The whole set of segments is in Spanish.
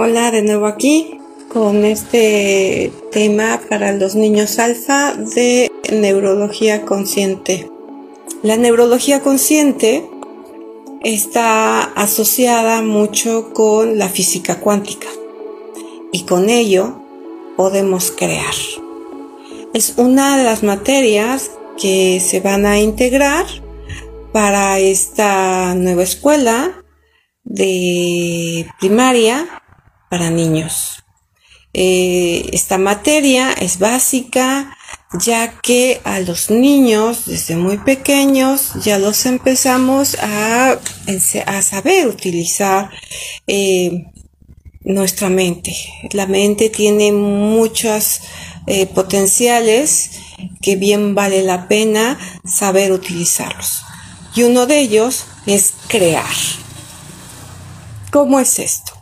Hola, de nuevo aquí con este tema para los niños alfa de neurología consciente. La neurología consciente está asociada mucho con la física cuántica y con ello podemos crear. Es una de las materias que se van a integrar para esta nueva escuela de primaria para niños. Eh, esta materia es básica ya que a los niños desde muy pequeños ya los empezamos a, a saber utilizar eh, nuestra mente. La mente tiene muchos eh, potenciales que bien vale la pena saber utilizarlos. Y uno de ellos es crear. ¿Cómo es esto?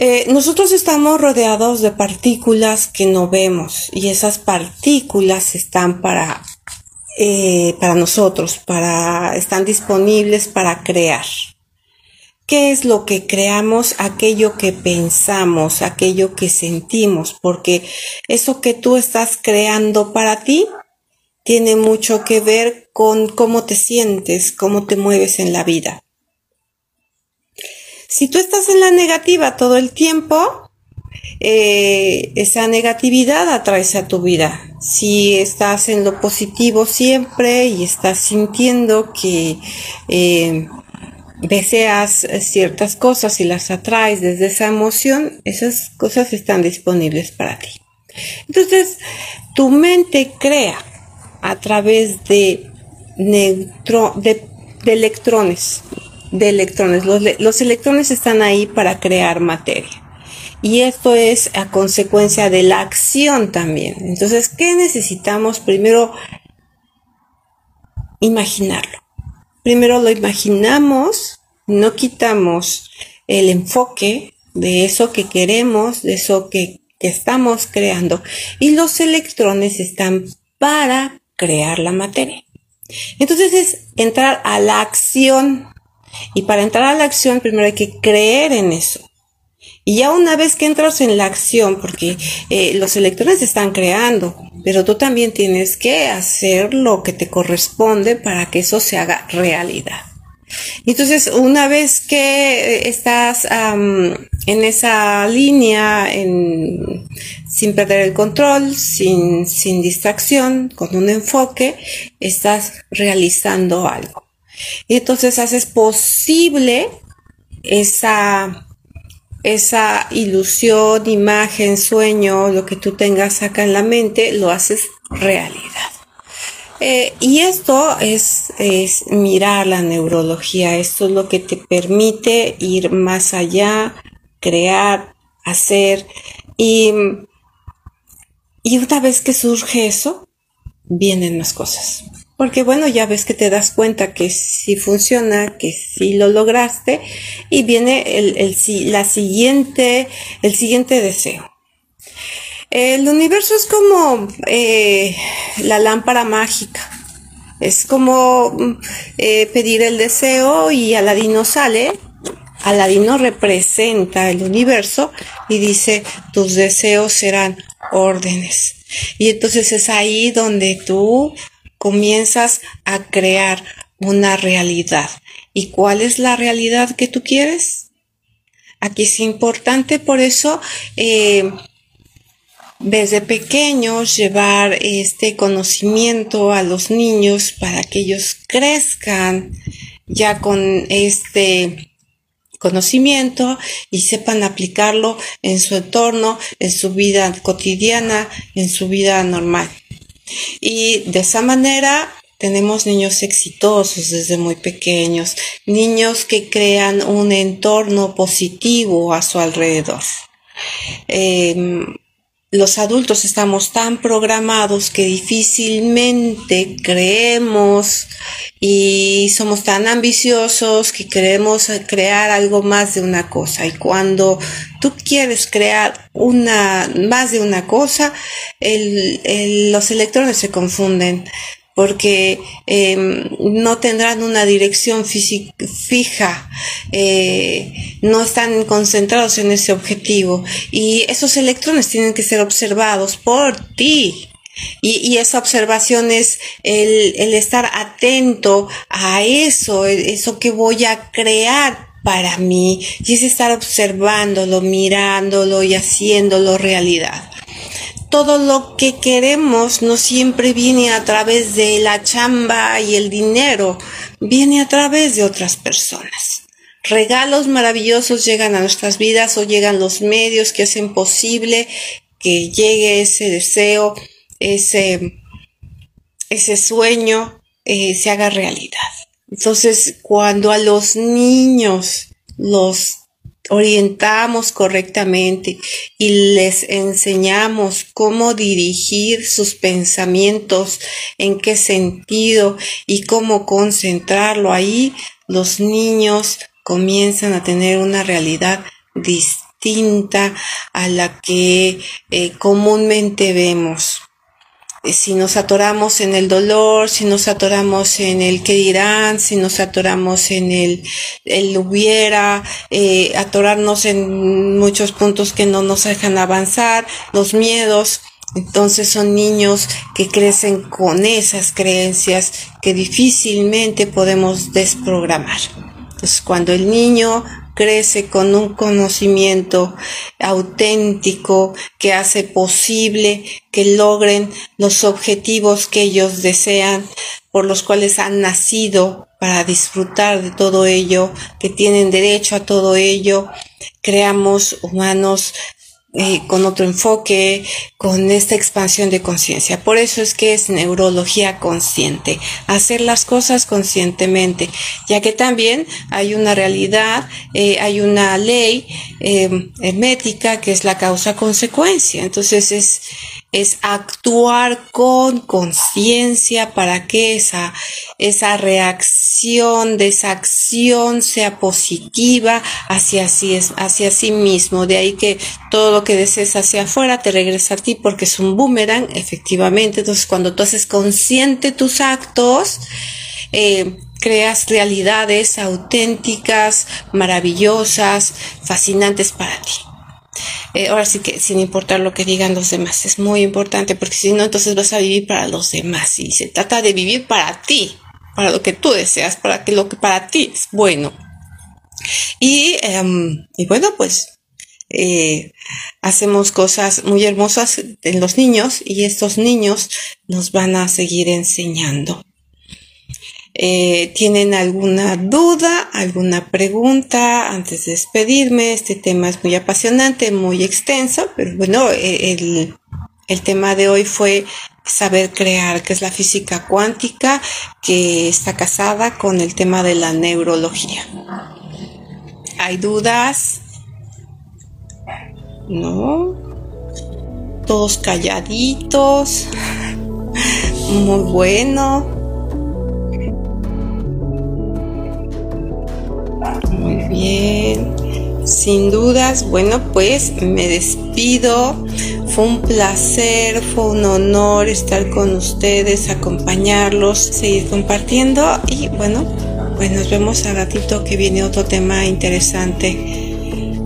Eh, nosotros estamos rodeados de partículas que no vemos y esas partículas están para, eh, para nosotros, para, están disponibles para crear. ¿Qué es lo que creamos? Aquello que pensamos, aquello que sentimos, porque eso que tú estás creando para ti tiene mucho que ver con cómo te sientes, cómo te mueves en la vida. Si tú estás en la negativa todo el tiempo, eh, esa negatividad atrae a tu vida. Si estás en lo positivo siempre y estás sintiendo que eh, deseas ciertas cosas y las atraes desde esa emoción, esas cosas están disponibles para ti. Entonces, tu mente crea a través de, de electrones de electrones. Los, electrones están ahí para crear materia. Y esto es a consecuencia de la acción también. Entonces, ¿qué necesitamos? Primero, imaginarlo. Primero lo imaginamos, no quitamos el enfoque de eso que queremos, de eso que, que estamos creando. Y los electrones están para crear la materia. Entonces es entrar a la acción y para entrar a la acción, primero hay que creer en eso. Y ya una vez que entras en la acción, porque eh, los electrones están creando, pero tú también tienes que hacer lo que te corresponde para que eso se haga realidad. Entonces, una vez que estás en esa línea, sin perder el control, sin, sin distracción, con un enfoque, estás realizando algo. Y entonces haces posible esa, esa ilusión, imagen, sueño, lo que tú tengas acá en la mente, lo haces realidad. Eh, y esto es, es mirar la neurología, esto es lo que te permite ir más allá, crear, hacer y, y una vez que surge eso, vienen las cosas. Porque bueno, ya ves que te das cuenta que sí funciona, que sí lo lograste y viene el, el, la siguiente, el siguiente deseo. El universo es como eh, la lámpara mágica. Es como mm, eh, pedir el deseo y Aladino sale. Aladino representa el universo y dice, tus deseos serán órdenes. Y entonces es ahí donde tú comienzas a crear una realidad. ¿Y cuál es la realidad que tú quieres? Aquí es importante, por eso, eh, desde pequeños llevar este conocimiento a los niños para que ellos crezcan ya con este conocimiento y sepan aplicarlo en su entorno, en su vida cotidiana, en su vida normal. Y de esa manera tenemos niños exitosos desde muy pequeños, niños que crean un entorno positivo a su alrededor. Em, los adultos estamos tan programados que difícilmente creemos y somos tan ambiciosos que queremos crear algo más de una cosa. Y cuando tú quieres crear una, más de una cosa, los electrones se confunden porque em, no tendrán una dirección fija, eh, no están concentrados en ese objetivo. Y esos electrones tienen que ser observados por ti. Y, esa observación es el, el estar atento a eso, eso que voy a crear para mí, y es estar observándolo, mirándolo y haciéndolo realidad todo lo que queremos no siempre viene a través de la chamba y el dinero, viene a través de otras personas. Regalos maravillosos llegan a nuestras vidas o llegan los medios que hacen posible que llegue ese deseo, ese, ese sueño, eh, se haga realidad. Entonces, cuando a los niños los orientamos correctamente y les enseñamos cómo dirigir sus pensamientos, en qué sentido y cómo concentrarlo ahí, los niños comienzan a tener una realidad distinta a la que eh, comúnmente vemos. Eh, si nos atoramos en el dolor, si nos atoramos en el que dirán, si nos atoramos en el, el hubiera, eh, atorarnos en muchos puntos que no nos dejan avanzar, los miedos, entonces son niños que crecen con esas creencias que difícilmente podemos desprogramar. Entonces cuando el niño crece con un conocimiento auténtico que hace posible que logren los objetivos que ellos desean, por los cuales han nacido para disfrutar de todo ello, que tienen derecho a todo ello. Creamos humanos eh, con otro enfoque, con esta expansión de conciencia. Por eso es que es neurología consciente, hacer las cosas conscientemente, ya que también hay una realidad, eh, hay una ley eh, hermética que es la causa-consecuencia. Entonces es es actuar con conciencia para que esa, esa reacción de esa acción sea positiva hacia sí, hacia sí mismo. De ahí que todo lo que desees hacia afuera te regresa a ti porque es un boomerang, efectivamente. Entonces, cuando tú haces consciente tus actos, eh, creas realidades auténticas, maravillosas, fascinantes para ti. Eh, ahora sí que sin importar lo que digan los demás, es muy importante porque si no, entonces vas a vivir para los demás y se trata de vivir para ti, para lo que tú deseas, para que lo que para ti es bueno. Y, em, y bueno, pues eh, hacemos cosas muy hermosas en los niños y estos niños nos van a seguir enseñando. Eh, ¿Tienen alguna duda, alguna pregunta antes de despedirme? Este tema es muy apasionante, muy extenso, pero bueno, eh, el, el tema de hoy fue saber crear, que es la física cuántica, que está casada con el tema de la neurología. ¿Hay dudas? ¿No? Todos calladitos. Muy bueno. bien. Sin dudas, bueno, pues me despido. Fue un placer, fue un honor estar con ustedes, acompañarlos, seguir compartiendo y bueno, pues nos vemos a ratito que viene otro tema interesante.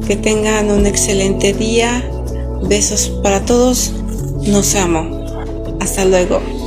Que tengan un excelente día. Besos para todos. Nos amo. Hasta luego.